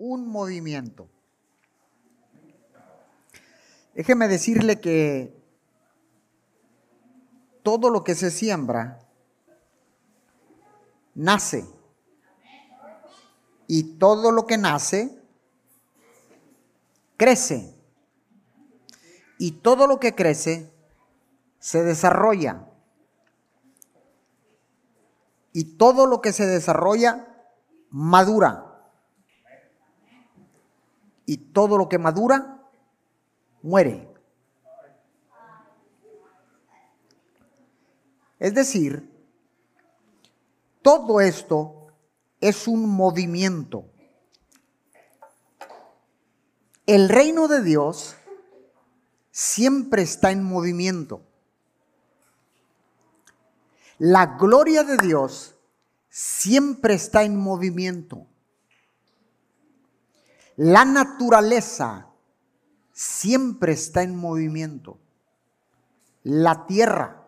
un movimiento. Déjeme decirle que todo lo que se siembra nace. Y todo lo que nace crece. Y todo lo que crece se desarrolla. Y todo lo que se desarrolla madura. Y todo lo que madura muere. Es decir, todo esto es un movimiento. El reino de Dios siempre está en movimiento. La gloria de Dios siempre está en movimiento. La naturaleza siempre está en movimiento. La tierra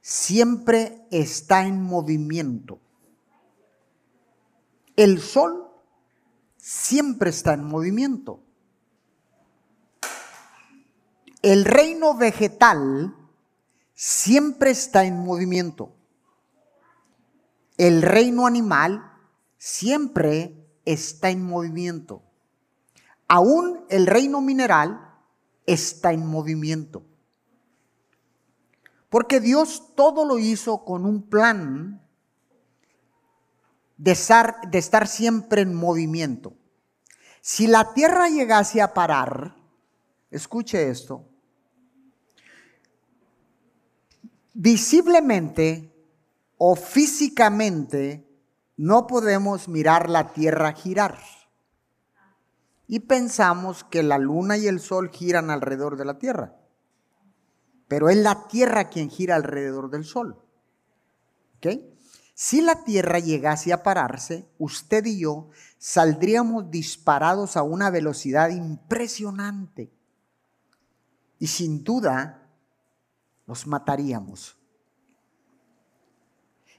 siempre está en movimiento. El sol siempre está en movimiento. El reino vegetal siempre está en movimiento. El reino animal siempre está en movimiento. Aún el reino mineral está en movimiento. Porque Dios todo lo hizo con un plan de estar, de estar siempre en movimiento. Si la tierra llegase a parar, escuche esto, visiblemente o físicamente no podemos mirar la tierra girar. Y pensamos que la luna y el sol giran alrededor de la tierra pero es la tierra quien gira alrededor del sol. ¿Ok? Si la tierra llegase a pararse, usted y yo saldríamos disparados a una velocidad impresionante. Y sin duda, nos mataríamos.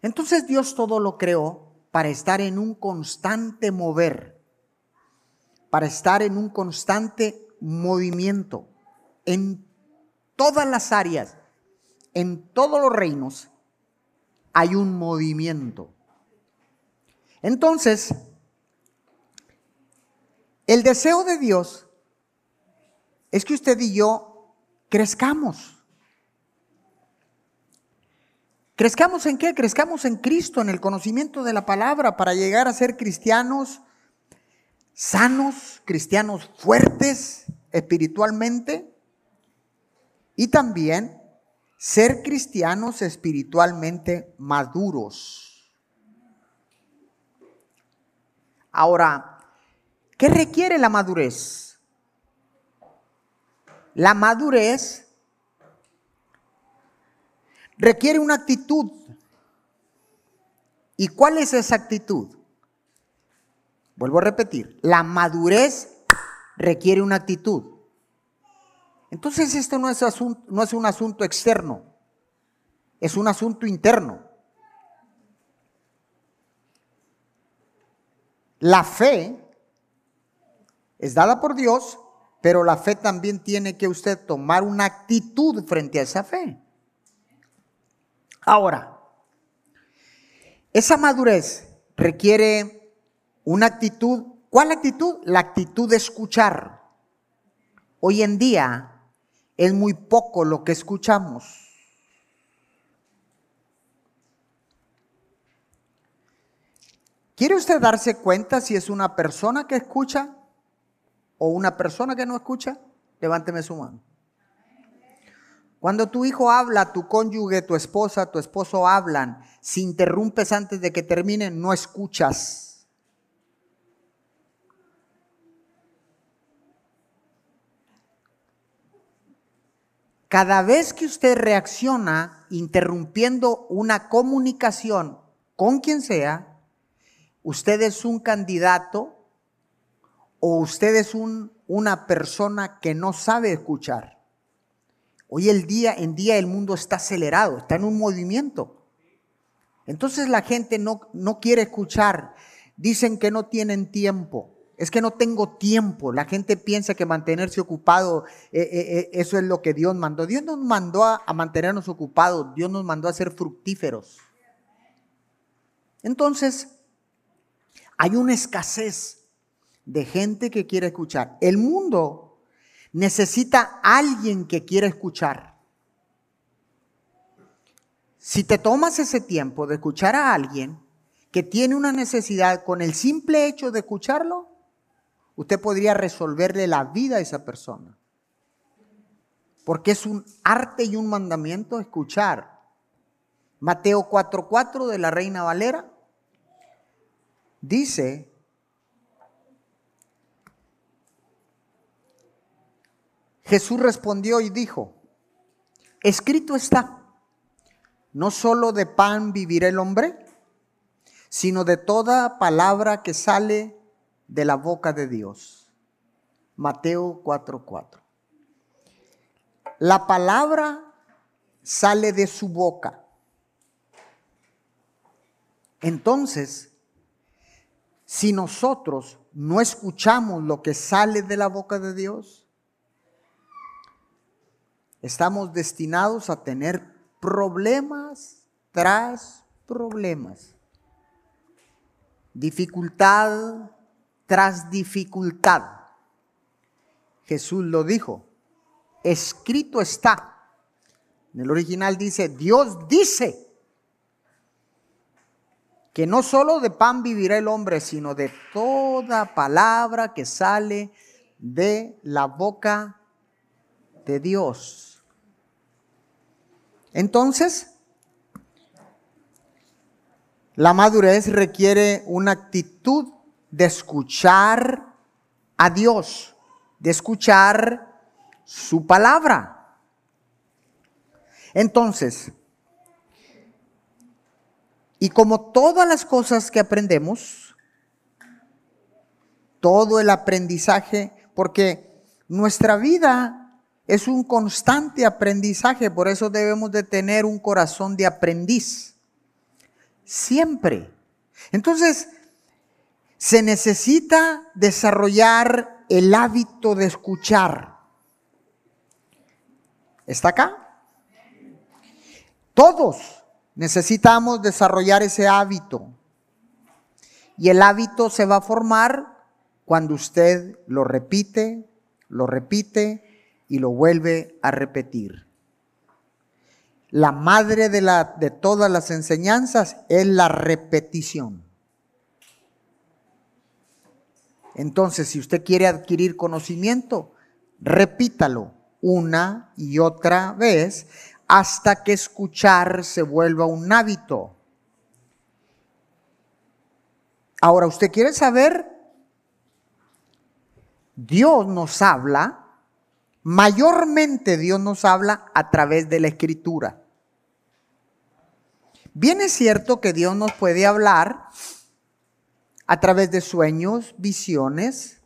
Entonces Dios todo lo creó para estar en un constante mover, para estar en un constante movimiento, en todas las áreas, en todos los reinos, hay un movimiento. Entonces, el deseo de Dios es que usted y yo crezcamos. ¿Crezcamos en qué? Crezcamos en Cristo, en el conocimiento de la palabra, para llegar a ser cristianos sanos, cristianos fuertes espiritualmente, y también ser cristianos espiritualmente maduros. Ahora, ¿qué requiere la madurez? La madurez requiere una actitud. ¿Y cuál es esa actitud? Vuelvo a repetir, la madurez requiere una actitud. Entonces esto no es, no es un asunto externo, es un asunto interno. La fe es dada por Dios, pero la fe también tiene que usted tomar una actitud frente a esa fe. Ahora, esa madurez requiere una actitud. ¿Cuál actitud? La actitud de escuchar. Hoy en día es muy poco lo que escuchamos. ¿Quiere usted darse cuenta si es una persona que escucha o una persona que no escucha? Levánteme su mano. Cuando tu hijo habla, tu cónyuge, tu esposa, tu esposo hablan, si interrumpes antes de que terminen, no escuchas. Cada vez que usted reacciona interrumpiendo una comunicación con quien sea, usted es un candidato o usted es una persona que no sabe escuchar. Hoy el día en día el mundo está acelerado, está en un movimiento. Entonces la gente no, no quiere escuchar, dicen que no tienen tiempo. Es que no tengo tiempo. La gente piensa que mantenerse ocupado, eh, eh, eh, eso es lo que Dios mandó. Dios nos mandó a, a mantenernos ocupados. Dios nos mandó a ser fructíferos. Entonces, hay una escasez de gente que quiere escuchar. El mundo necesita alguien que quiera escuchar. Si te tomas ese tiempo de escuchar a alguien que tiene una necesidad con el simple hecho de escucharlo, usted podría resolverle la vida a esa persona. Porque es un arte y un mandamiento escuchar. Mateo 4:4 de la Reina Valera dice, Jesús respondió y dijo, escrito está, no solo de pan vivirá el hombre, sino de toda palabra que sale de la boca de Dios. Mateo 4:4. La palabra sale de su boca. Entonces, si nosotros no escuchamos lo que sale de la boca de Dios, estamos destinados a tener problemas tras problemas. Dificultad tras dificultad. Jesús lo dijo, escrito está. En el original dice, Dios dice que no solo de pan vivirá el hombre, sino de toda palabra que sale de la boca de Dios. Entonces, la madurez requiere una actitud de escuchar a Dios, de escuchar su palabra. Entonces, y como todas las cosas que aprendemos, todo el aprendizaje, porque nuestra vida es un constante aprendizaje, por eso debemos de tener un corazón de aprendiz. Siempre. Entonces, se necesita desarrollar el hábito de escuchar. ¿Está acá? Todos necesitamos desarrollar ese hábito. Y el hábito se va a formar cuando usted lo repite, lo repite y lo vuelve a repetir. La madre de, la, de todas las enseñanzas es la repetición. Entonces, si usted quiere adquirir conocimiento, repítalo una y otra vez hasta que escuchar se vuelva un hábito. Ahora, ¿usted quiere saber? Dios nos habla, mayormente Dios nos habla a través de la escritura. Bien es cierto que Dios nos puede hablar a través de sueños, visiones,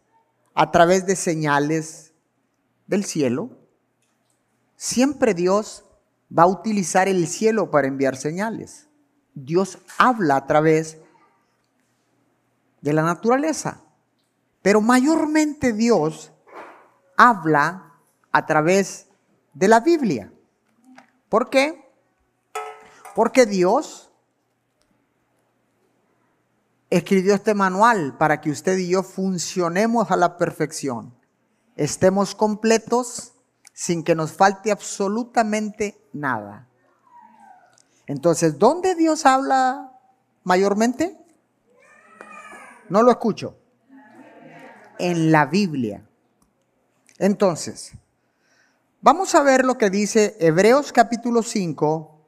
a través de señales del cielo. Siempre Dios va a utilizar el cielo para enviar señales. Dios habla a través de la naturaleza, pero mayormente Dios habla a través de la Biblia. ¿Por qué? Porque Dios escribió este manual para que usted y yo funcionemos a la perfección, estemos completos sin que nos falte absolutamente nada. Entonces, ¿dónde Dios habla mayormente? No lo escucho. En la Biblia. Entonces, vamos a ver lo que dice Hebreos capítulo 5,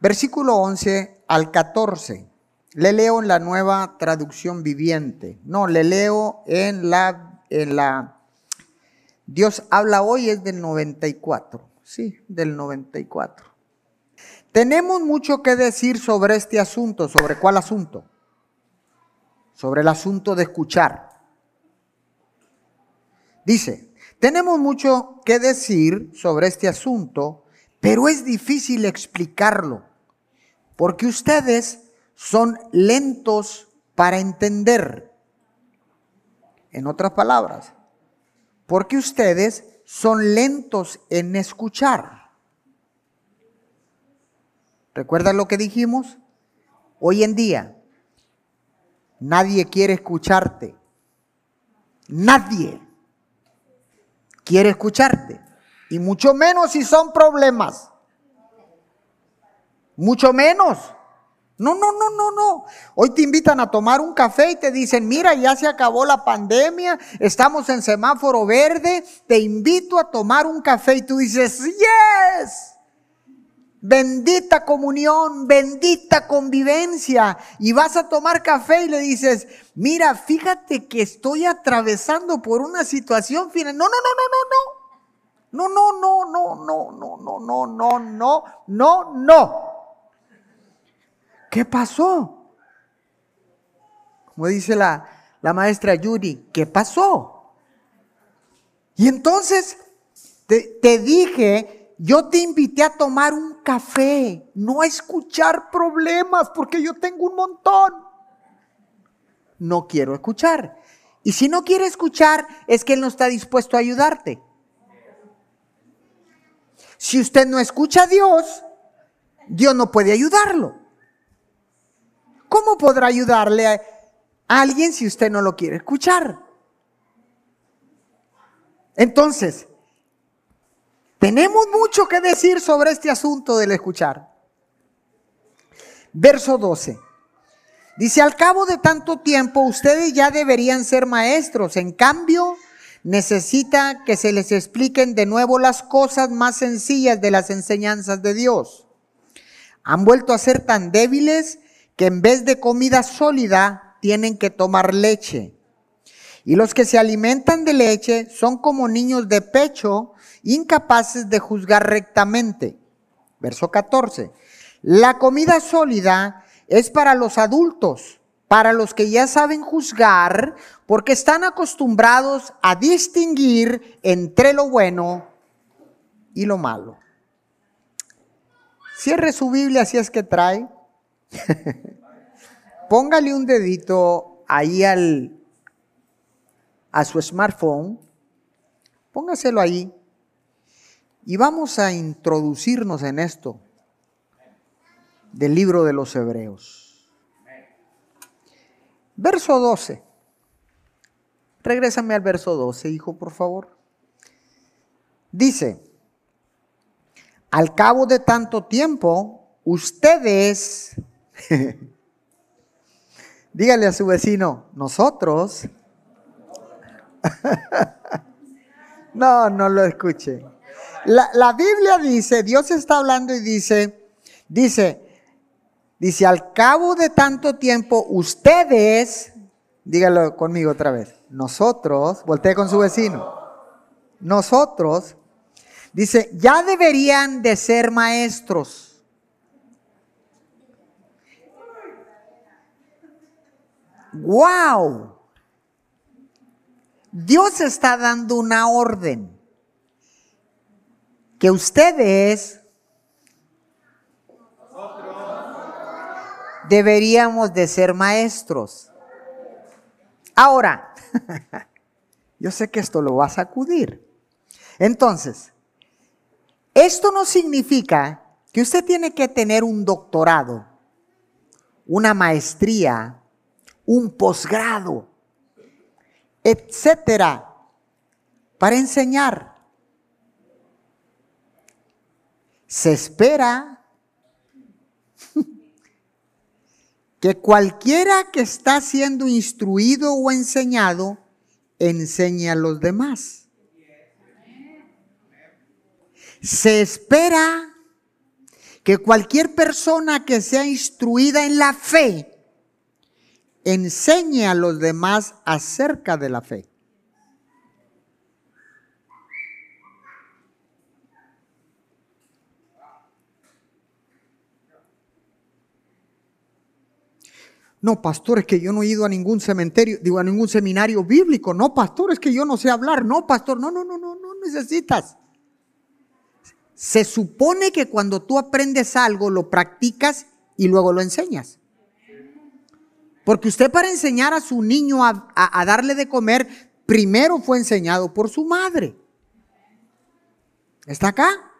versículo 11 al 14. Le leo en la nueva traducción viviente. No, le leo en la, en la Dios habla hoy es del 94. Sí, del 94. Tenemos mucho que decir sobre este asunto. ¿Sobre cuál asunto? Sobre el asunto de escuchar. Dice, tenemos mucho que decir sobre este asunto, pero es difícil explicarlo, porque ustedes son lentos para entender. En otras palabras, porque ustedes son lentos en escuchar. ¿Recuerdan lo que dijimos? Hoy en día, nadie quiere escucharte. Nadie quiere escucharte. Y mucho menos si son problemas. Mucho menos. No, no, no, no, no. Hoy te invitan a tomar un café y te dicen, mira, ya se acabó la pandemia, estamos en semáforo verde, te invito a tomar un café y tú dices, yes. Bendita comunión, bendita convivencia. Y vas a tomar café y le dices, mira, fíjate que estoy atravesando por una situación final. No, no, no, no, no, no. No, no, no, no, no, no, no, no, no, no, no. ¿Qué pasó? Como dice la, la maestra Yuri, ¿qué pasó? Y entonces te, te dije, yo te invité a tomar un café, no a escuchar problemas, porque yo tengo un montón. No quiero escuchar. Y si no quiere escuchar, es que Él no está dispuesto a ayudarte. Si usted no escucha a Dios, Dios no puede ayudarlo. ¿Cómo podrá ayudarle a alguien si usted no lo quiere escuchar? Entonces, tenemos mucho que decir sobre este asunto del escuchar. Verso 12. Dice, al cabo de tanto tiempo, ustedes ya deberían ser maestros. En cambio, necesita que se les expliquen de nuevo las cosas más sencillas de las enseñanzas de Dios. Han vuelto a ser tan débiles que en vez de comida sólida tienen que tomar leche. Y los que se alimentan de leche son como niños de pecho, incapaces de juzgar rectamente. Verso 14. La comida sólida es para los adultos, para los que ya saben juzgar, porque están acostumbrados a distinguir entre lo bueno y lo malo. Cierre su Biblia si es que trae. Póngale un dedito ahí al, a su smartphone, póngaselo ahí y vamos a introducirnos en esto del libro de los Hebreos. Verso 12. Regrésame al verso 12, hijo, por favor. Dice, al cabo de tanto tiempo, ustedes Dígale a su vecino, nosotros. no, no lo escuche. La, Biblia dice, Dios está hablando y dice, dice, dice, al cabo de tanto tiempo, ustedes, dígalo conmigo otra vez, nosotros, voltee con su vecino, nosotros, dice, ya deberían de ser maestros. Wow, Dios está dando una orden que ustedes deberíamos de ser maestros. Ahora, yo sé que esto lo va a sacudir. Entonces, esto no significa que usted tiene que tener un doctorado, una maestría un posgrado, etcétera, para enseñar. Se espera que cualquiera que está siendo instruido o enseñado enseñe a los demás. Se espera que cualquier persona que sea instruida en la fe enseñe a los demás acerca de la fe. No, pastor, es que yo no he ido a ningún cementerio, digo, a ningún seminario bíblico. No, pastor, es que yo no sé hablar. No, pastor, no, no, no, no, no necesitas. Se supone que cuando tú aprendes algo, lo practicas y luego lo enseñas. Porque usted para enseñar a su niño a, darle de comer, primero fue enseñado por su madre. ¿Está acá?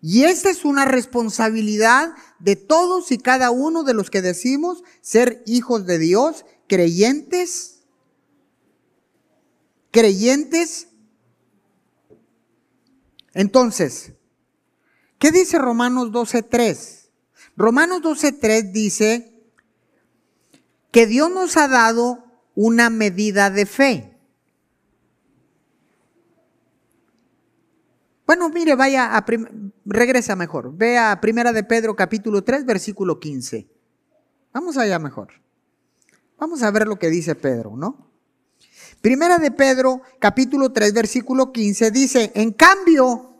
Y esta es una responsabilidad de todos y cada uno de los que decimos ser hijos de Dios, creyentes, creyentes. Entonces, ¿qué dice Romanos 12.3? Romanos 12.3 dice, que Dios nos ha dado una medida de fe. Bueno, mire, vaya a regresa mejor. Ve a Primera de Pedro capítulo 3 versículo 15. Vamos allá mejor. Vamos a ver lo que dice Pedro, ¿no? Primera de Pedro capítulo 3 versículo 15 dice, "En cambio,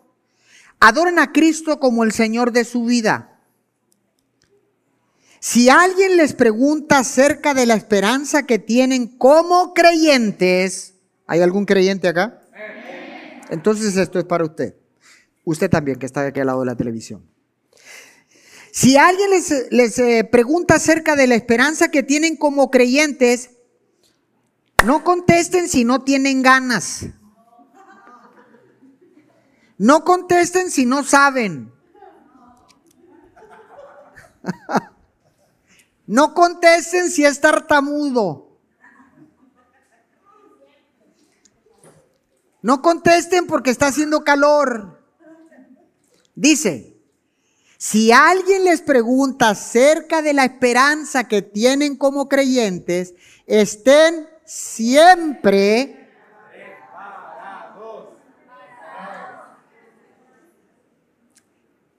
adoren a Cristo como el Señor de su vida." Si alguien les pregunta acerca de la esperanza que tienen como creyentes, ¿hay algún creyente acá? Entonces esto es para usted. Usted también que está de aquel lado de la televisión. Si alguien les, eh, pregunta acerca de la esperanza que tienen como creyentes, no contesten si no tienen ganas. No contesten si no saben. No contesten si es tartamudo. No contesten porque está haciendo calor. Dice, si alguien les pregunta acerca de la esperanza que tienen como creyentes, estén siempre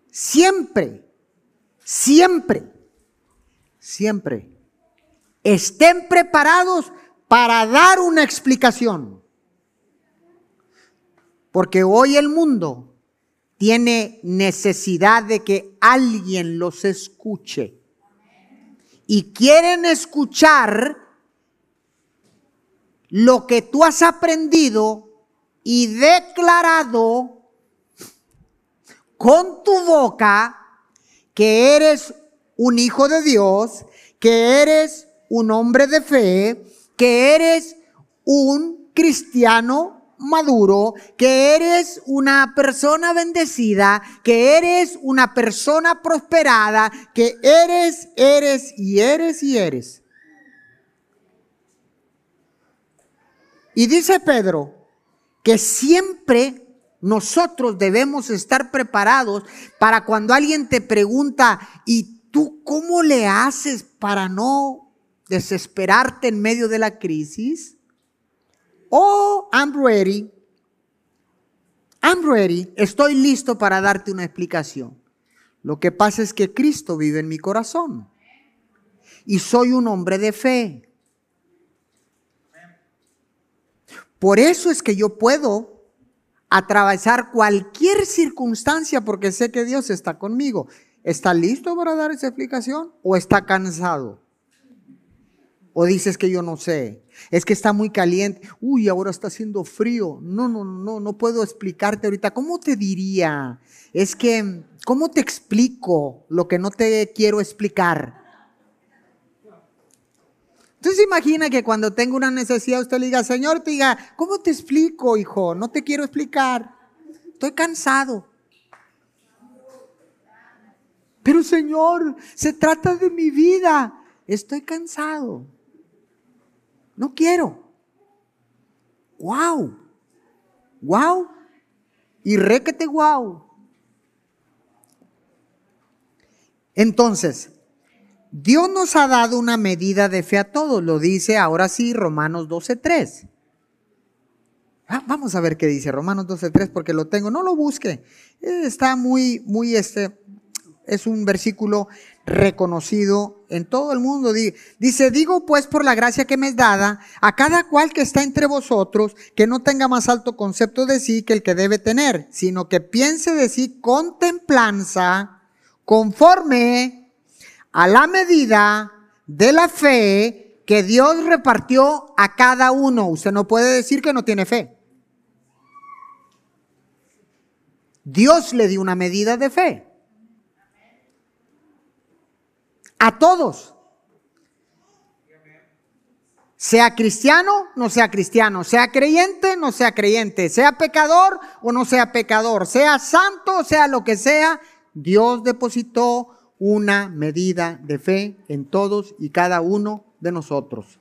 siempre, siempre siempre. Estén preparados para dar una explicación. Porque hoy el mundo tiene necesidad de que alguien los escuche. Y quieren escuchar lo que tú has aprendido y declarado con tu boca que eres un hijo de Dios, que eres un hombre de fe, que eres un cristiano maduro, que eres una persona bendecida, que eres una persona prosperada, que eres, eres y eres y eres. Y dice Pedro que siempre nosotros debemos estar preparados para cuando alguien te pregunta, ¿y ¿Tú cómo le haces para no desesperarte en medio de la crisis? Oh, I'm ready. I'm ready. Estoy listo para darte una explicación. Lo que pasa es que Cristo vive en mi corazón. Y soy un hombre de fe. Por eso es que yo puedo atravesar cualquier circunstancia porque sé que Dios está conmigo. ¿Está listo para dar esa explicación o está cansado? O dices que yo no sé, es que está muy caliente, uy, ahora está haciendo frío. No, no, no, no puedo explicarte ahorita. ¿Cómo te diría? Es que, ¿cómo te explico lo que no te quiero explicar? Entonces imagina que cuando tengo una necesidad usted le diga, Señor, te diga, ¿cómo te explico, hijo? No te quiero explicar. Estoy cansado. Pero Señor, se trata de mi vida. Estoy cansado. No quiero. Wow. Wow. Y requete wow. Entonces, Dios nos ha dado una medida de fe a todos, lo dice ahora sí Romanos 12.3. Ah, vamos a ver qué dice Romanos 12.3 porque lo tengo, no lo busque. Está muy, muy, este, es un versículo reconocido en todo el mundo. Dice, digo pues por la gracia que me es dada a cada cual que está entre vosotros, que no tenga más alto concepto de sí que el que debe tener, sino que piense de sí con templanza, conforme a la medida de la fe que Dios repartió a cada uno. Usted no puede decir que no tiene fe. Dios le dio una medida de fe. A todos. Sea cristiano, no sea cristiano, sea creyente, no sea creyente, sea pecador o no sea pecador, sea santo, sea lo que sea, Dios depositó una medida de fe en todos y cada uno de nosotros.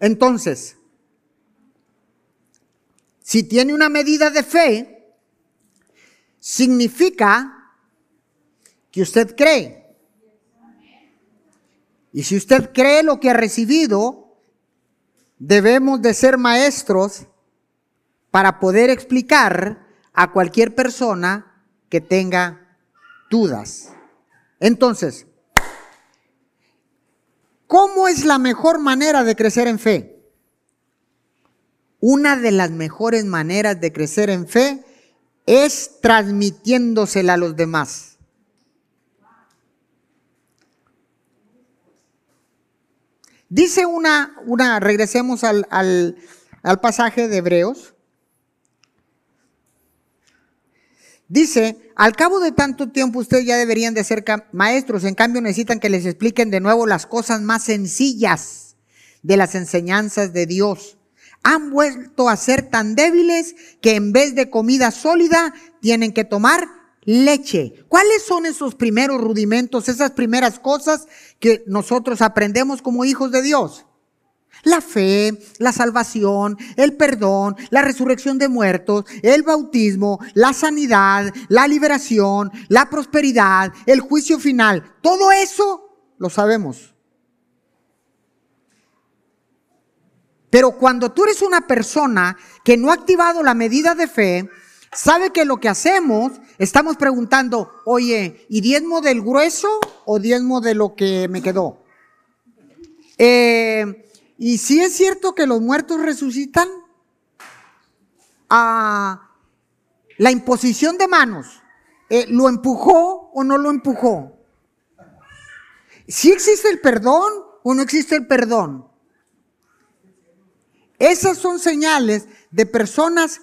Entonces, si tiene una medida de fe, significa que usted cree. Y si usted cree lo que ha recibido, debemos de ser maestros para poder explicar a cualquier persona que tenga dudas. Entonces, ¿cómo es la mejor manera de crecer en fe? Una de las mejores maneras de crecer en fe es transmitiéndosela a los demás. Dice una, una regresemos al, al pasaje de Hebreos. Dice, al cabo de tanto tiempo ustedes ya deberían de ser maestros, en cambio necesitan que les expliquen de nuevo las cosas más sencillas de las enseñanzas de Dios. Han vuelto a ser tan débiles que en vez de comida sólida tienen que tomar leche. ¿Cuáles son esos primeros rudimentos, esas primeras cosas que nosotros aprendemos como hijos de Dios? La fe, la salvación, el perdón, la resurrección de muertos, el bautismo, la sanidad, la liberación, la prosperidad, el juicio final. Todo eso lo sabemos. Pero cuando tú eres una persona que no ha activado la medida de fe, sabe que lo que hacemos, estamos preguntando, oye, ¿y diezmo del grueso o diezmo de lo que me quedó? Eh, ¿Y si es cierto que los muertos resucitan? Ah, la imposición de manos, eh, ¿lo empujó o no lo empujó? ¿Si existe el perdón o no existe el perdón? Esas son señales de personas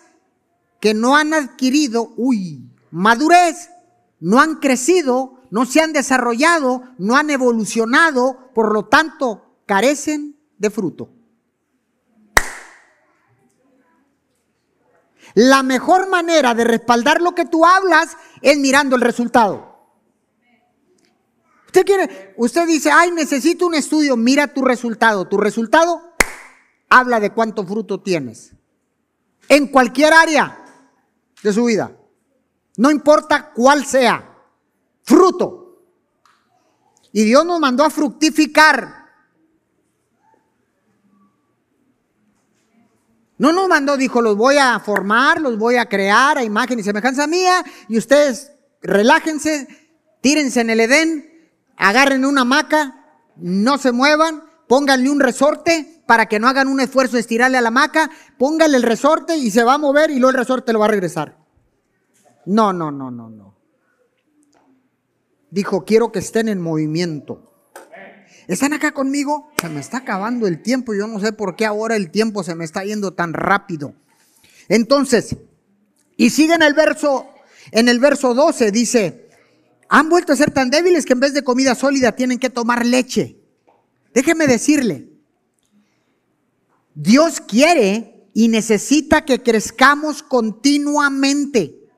que no han adquirido, uy, madurez, no han crecido, no se han desarrollado, no han evolucionado, por lo tanto, carecen de fruto. La mejor manera de respaldar lo que tú hablas es mirando el resultado. Usted quiere, usted dice, ay, necesito un estudio, mira tu resultado. Tu resultado habla de cuánto fruto tienes. En cualquier área de su vida. No importa cuál sea. Fruto. Y Dios nos mandó a fructificar. No nos mandó, dijo, los voy a formar, los voy a crear a imagen y semejanza mía, y ustedes relájense, tírense en el Edén, agarren una hamaca, no se muevan, pónganle un resorte para que no hagan un esfuerzo de estirarle a la hamaca, pónganle el resorte y se va a mover y luego el resorte lo va a regresar. No, no, no, no, no. Dijo, quiero que estén en movimiento. ¿Están acá conmigo? Se me está acabando el tiempo. Yo no sé por qué ahora el tiempo se me está yendo tan rápido. Entonces, y sigue en el verso, en el verso 12, dice, han vuelto a ser tan débiles que en vez de comida sólida tienen que tomar leche. Déjeme decirle, Dios quiere y necesita que crezcamos continuamente.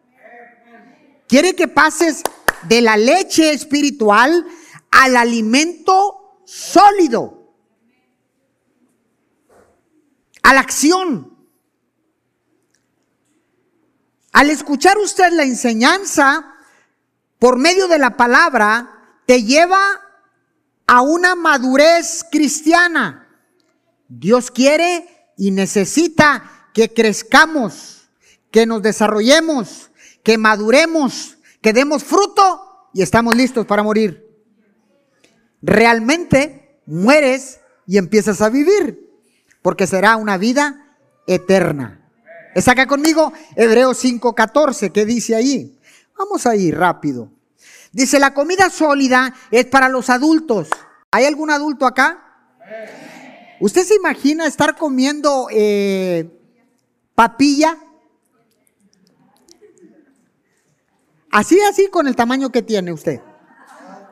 Quiere que pases de la leche espiritual al alimento sólido, a la acción. Al escuchar usted la enseñanza por medio de la palabra, te lleva a una madurez cristiana. Dios quiere y necesita que crezcamos, que nos desarrollemos, que maduremos, que demos fruto y estamos listos para morir. Realmente mueres y empiezas a vivir, porque será una vida eterna. ¿Está acá conmigo? Hebreos 5:14, ¿qué dice ahí? Vamos a ir rápido. Dice, la comida sólida es para los adultos. ¿Hay algún adulto acá? ¿Usted se imagina estar comiendo eh, papilla? Así, así con el tamaño que tiene usted.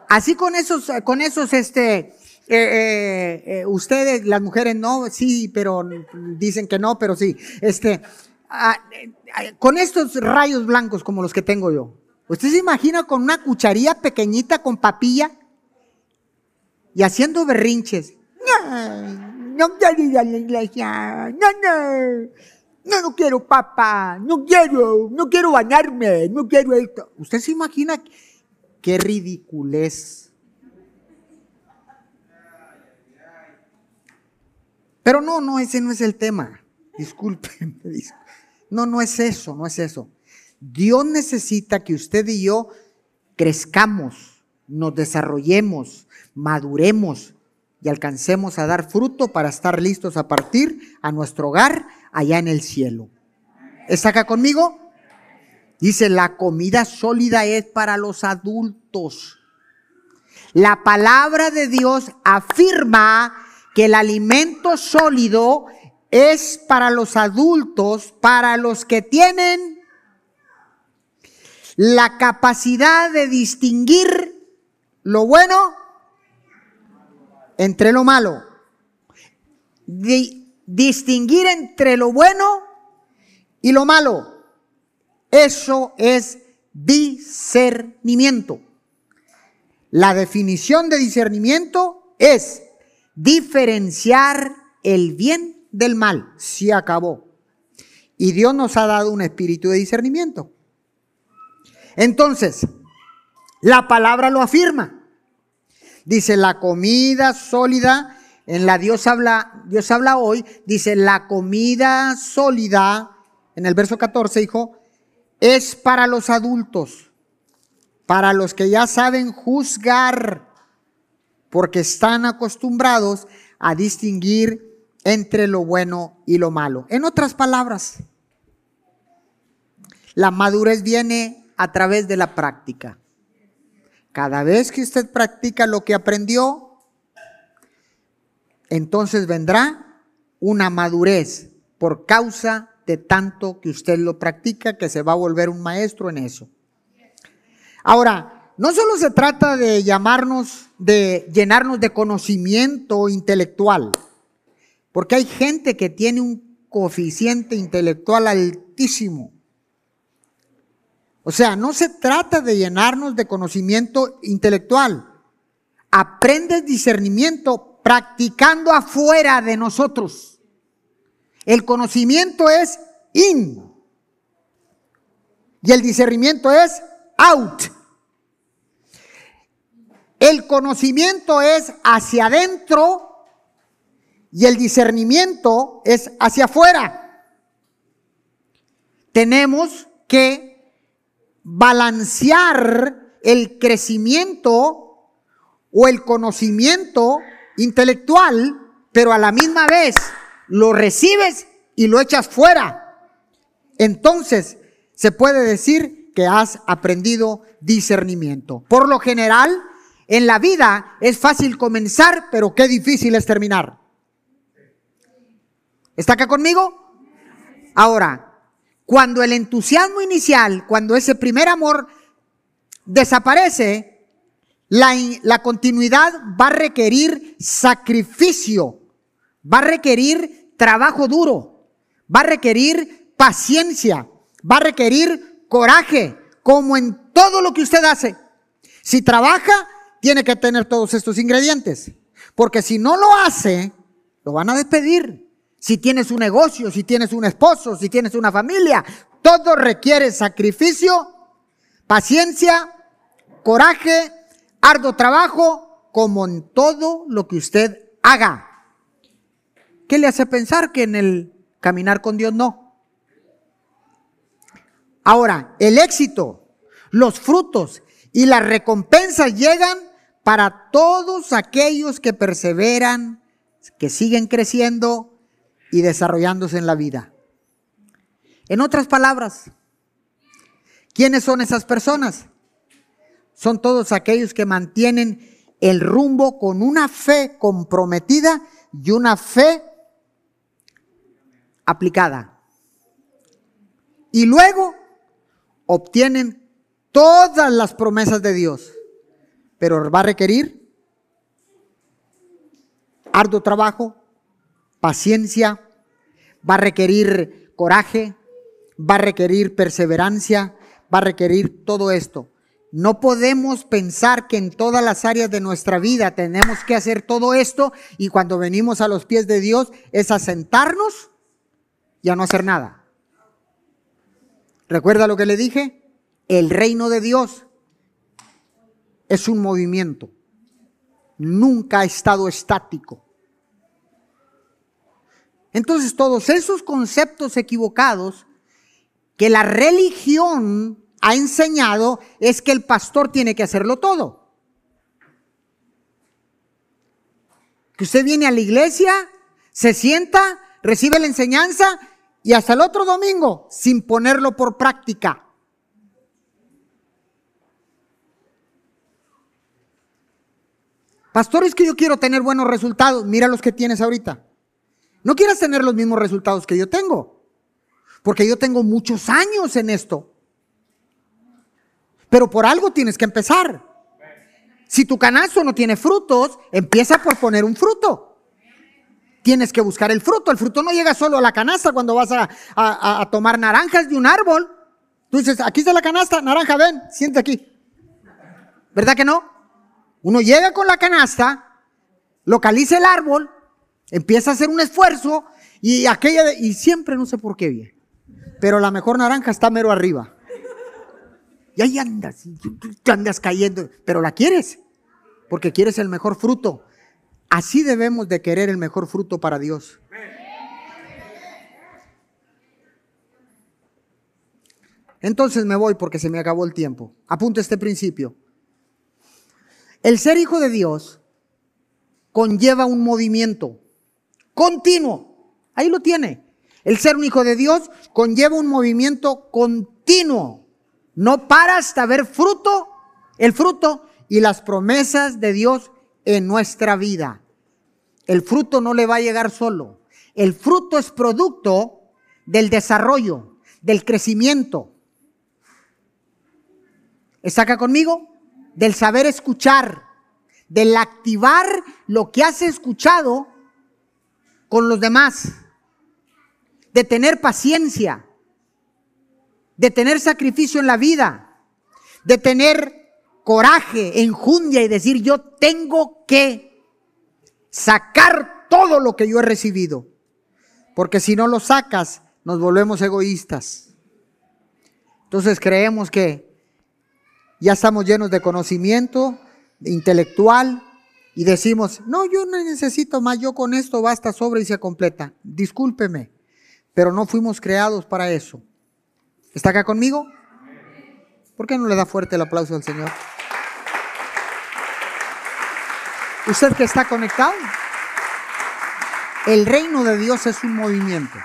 Así con esos, con esos, este, eh, eh, ustedes, las mujeres no, sí, pero dicen que no, pero sí. Este, ah, con estos rayos blancos como los que tengo yo, ¿usted se imagina con una cucharilla pequeñita con papilla y haciendo berrinches? No quiero ir a la iglesia, no, no, no, no quiero papá, no quiero, no quiero bañarme, no quiero esto. ¿Usted se imagina qué ridiculez? Pero no, no, ese no es el tema. Discúlpenme. No, no es eso, no es eso. Dios necesita que usted y yo crezcamos, nos desarrollemos, maduremos y alcancemos a dar fruto para estar listos a partir a nuestro hogar allá en el cielo. ¿Está acá conmigo? Dice, la comida sólida es para los adultos. La palabra de Dios afirma que el alimento sólido es para los adultos, para los que tienen la capacidad de distinguir lo bueno entre lo malo. distinguir entre lo bueno y lo malo. Eso es discernimiento. La definición de discernimiento es diferenciar el bien del mal. Se acabó. Y Dios nos ha dado un espíritu de discernimiento. Entonces, la palabra lo afirma. Dice, la comida sólida, en la Dios habla, Dios habla hoy, dice, la comida sólida, en el verso 14 dijo, es para los adultos, para los que ya saben juzgar porque están acostumbrados a distinguir entre lo bueno y lo malo. En otras palabras, la madurez viene a través de la práctica. Cada vez que usted practica lo que aprendió, entonces vendrá una madurez por causa de tanto que usted lo practica que se va a volver un maestro en eso. Ahora, no solo se trata de llamarnos, de llenarnos de conocimiento intelectual, porque hay gente que tiene un coeficiente intelectual altísimo. O sea, no se trata de llenarnos de conocimiento intelectual. Aprendes discernimiento practicando afuera de nosotros. El conocimiento es in y el discernimiento es out. El conocimiento es hacia adentro y el discernimiento es hacia afuera. Tenemos que balancear el crecimiento o el conocimiento intelectual, pero a la misma vez lo recibes y lo echas fuera. Entonces se puede decir que has aprendido discernimiento. Por lo general, en la vida es fácil comenzar, pero qué difícil es terminar. ¿Está acá conmigo? Ahora, cuando el entusiasmo inicial, cuando ese primer amor desaparece, la, continuidad va a requerir sacrificio, va a requerir trabajo duro, va a requerir paciencia, va a requerir coraje, como en todo lo que usted hace. Si trabaja, tiene que tener todos estos ingredientes. Porque si no lo hace, lo van a despedir. Si tienes un negocio, si tienes un esposo, si tienes una familia, todo requiere sacrificio, paciencia, coraje, arduo trabajo, como en todo lo que usted haga. ¿Qué le hace pensar que en el caminar con Dios no? Ahora, el éxito, los frutos y las recompensas llegan para todos aquellos que perseveran, que siguen creciendo y desarrollándose en la vida. En otras palabras, ¿quiénes son esas personas? Son todos aquellos que mantienen el rumbo con una fe comprometida y una fe aplicada. Y luego obtienen todas las promesas de Dios pero va a requerir arduo trabajo, paciencia, va a requerir coraje, va a requerir perseverancia, va a requerir todo esto. No podemos pensar que en todas las áreas de nuestra vida tenemos que hacer todo esto y cuando venimos a los pies de Dios es asentarnos y a no hacer nada. ¿Recuerda lo que le dije? El reino de Dios es un movimiento. Nunca ha estado estático. Entonces todos esos conceptos equivocados que la religión ha enseñado es que el pastor tiene que hacerlo todo. Que usted viene a la iglesia, se sienta, recibe la enseñanza y hasta el otro domingo sin ponerlo por práctica. Pastor, es que yo quiero tener buenos resultados. Mira los que tienes ahorita. No quieras tener los mismos resultados que yo tengo. Porque yo tengo muchos años en esto. Pero por algo tienes que empezar. Si tu canasto no tiene frutos, empieza por poner un fruto. Tienes que buscar el fruto. El fruto no llega solo a la canasta cuando vas a, a tomar naranjas de un árbol. Tú dices, aquí está la canasta, naranja, ven, siente aquí. ¿Verdad que no? Uno llega con la canasta, localiza el árbol, empieza a hacer un esfuerzo y aquella y siempre no sé por qué bien. Pero la mejor naranja está mero arriba. Y ahí andas, tú andas cayendo, pero la quieres, porque quieres el mejor fruto. Así debemos de querer el mejor fruto para Dios. Entonces me voy porque se me acabó el tiempo. Apunta este principio. El ser hijo de Dios conlleva un movimiento continuo. Ahí lo tiene. El ser un hijo de Dios conlleva un movimiento continuo. No para hasta ver fruto, el fruto y las promesas de Dios en nuestra vida. El fruto no le va a llegar solo. El fruto es producto del desarrollo, del crecimiento. ¿Está acá conmigo? del saber escuchar, del activar lo que has escuchado con los demás, de tener paciencia, de tener sacrificio en la vida, de tener coraje, enjundia y decir yo tengo que sacar todo lo que yo he recibido, porque si no lo sacas nos volvemos egoístas. Entonces creemos que ya estamos llenos de conocimiento intelectual y decimos, no, yo no necesito más, yo con esto basta, sobra y se completa. Discúlpeme, pero no fuimos creados para eso. ¿Está acá conmigo? ¿Por qué no le da fuerte el aplauso al Señor? ¿Usted que está conectado? El reino de Dios es un movimiento.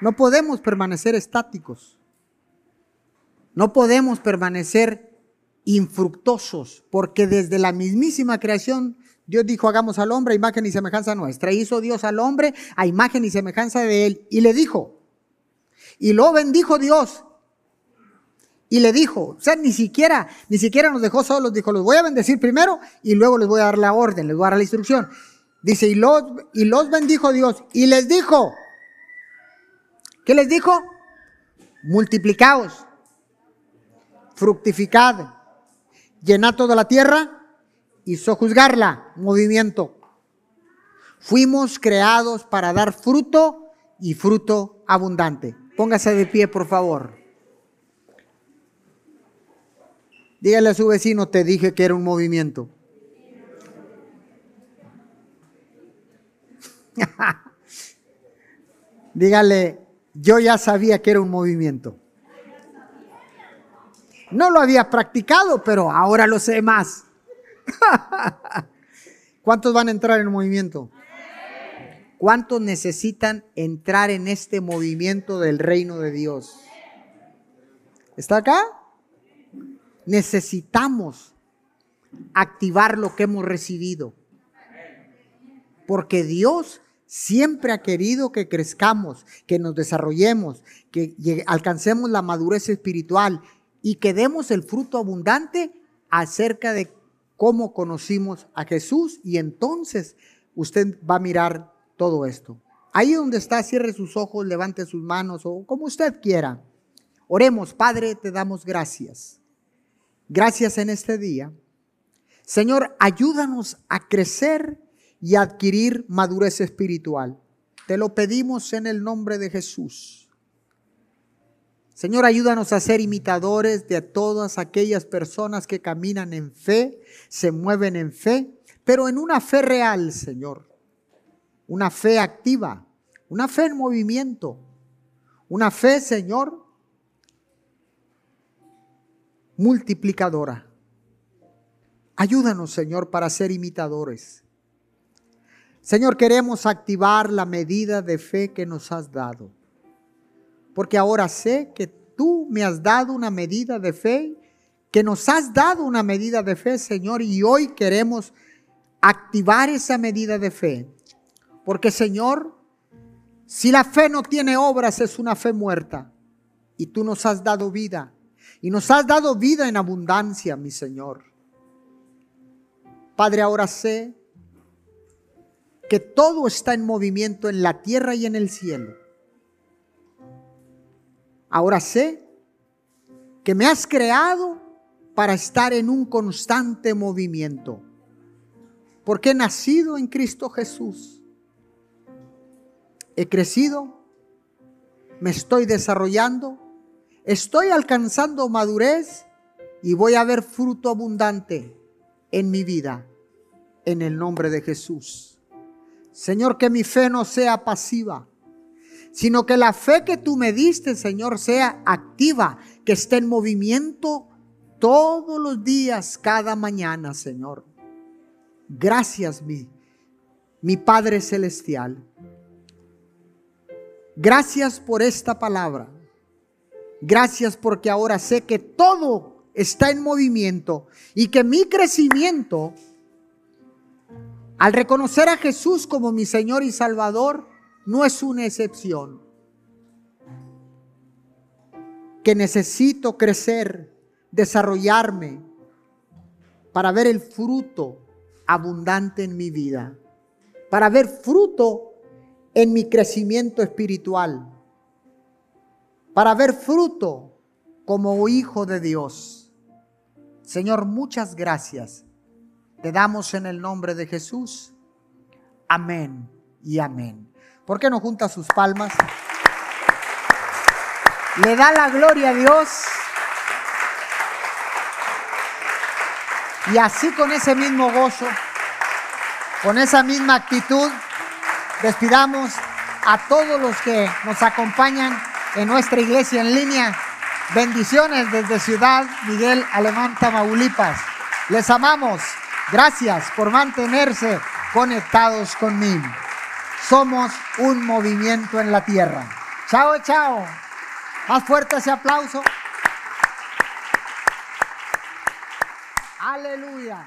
No podemos permanecer estáticos. No podemos permanecer infructuosos, porque desde la mismísima creación Dios dijo, hagamos al hombre a imagen y semejanza nuestra. Hizo Dios al hombre a imagen y semejanza de él. Y le dijo, y lo bendijo Dios. Y le dijo, o sea, ni siquiera, ni siquiera nos dejó solos, dijo, los voy a bendecir primero y luego les voy a dar la orden, les voy a dar la instrucción. Dice, y los, y los bendijo Dios. Y les dijo, ¿qué les dijo? Multiplicaos fructificad, llenad toda la tierra y sojuzgarla, movimiento. Fuimos creados para dar fruto y fruto abundante. Póngase de pie, por favor. Dígale a su vecino, te dije que era un movimiento. Dígale, yo ya sabía que era un movimiento. No lo había practicado, pero ahora lo sé más. ¿Cuántos van a entrar en el movimiento? ¿Cuántos necesitan entrar en este movimiento del reino de Dios? ¿Está acá? Necesitamos activar lo que hemos recibido. Porque Dios siempre ha querido que crezcamos, que nos desarrollemos, que alcancemos la madurez espiritual y que demos el fruto abundante acerca de cómo conocimos a Jesús y entonces usted va a mirar todo esto. Ahí donde está, cierre sus ojos, levante sus manos o como usted quiera. Oremos, Padre, te damos gracias. Gracias en este día. Señor, ayúdanos a crecer y adquirir madurez espiritual. Te lo pedimos en el nombre de Jesús. Señor, ayúdanos a ser imitadores de todas aquellas personas que caminan en fe, se mueven en fe, pero en una fe real, Señor. Una fe activa, una fe en movimiento, una fe, Señor, multiplicadora. Ayúdanos, Señor, para ser imitadores. Señor, queremos activar la medida de fe que nos has dado. Porque ahora sé que tú me has dado una medida de fe, que nos has dado una medida de fe, Señor, y hoy queremos activar esa medida de fe. Porque, Señor, si la fe no tiene obras, es una fe muerta. Y tú nos has dado vida. Y nos has dado vida en abundancia, mi Señor. Padre, ahora sé que todo está en movimiento en la tierra y en el cielo. Ahora sé que me has creado para estar en un constante movimiento, porque he nacido en Cristo Jesús. He crecido, me estoy desarrollando, estoy alcanzando madurez y voy a ver fruto abundante en mi vida, en el nombre de Jesús. Señor, que mi fe no sea pasiva, sino que la fe que tú me diste, Señor, sea activa, que esté en movimiento todos los días, cada mañana, Señor. Gracias, mi, Padre Celestial. Gracias por esta palabra. Gracias porque ahora sé que todo está en movimiento y que mi crecimiento al reconocer a Jesús como mi Señor y Salvador, no es una excepción. Que necesito crecer, desarrollarme para ver el fruto abundante en mi vida, para ver fruto en mi crecimiento espiritual, para ver fruto como hijo de Dios. Señor, muchas gracias te damos en el nombre de Jesús. Amén y amén. ¿Por qué no junta sus palmas? Le da la gloria a Dios. Y así con ese mismo gozo, con esa misma actitud, despidamos a todos los que nos acompañan en nuestra iglesia en línea. Bendiciones desde Ciudad Miguel Alemán, Tamaulipas. Les amamos. Gracias por mantenerse conectados conmigo. Somos un movimiento en la tierra. Chao, chao. Más fuerte ese aplauso. Aleluya.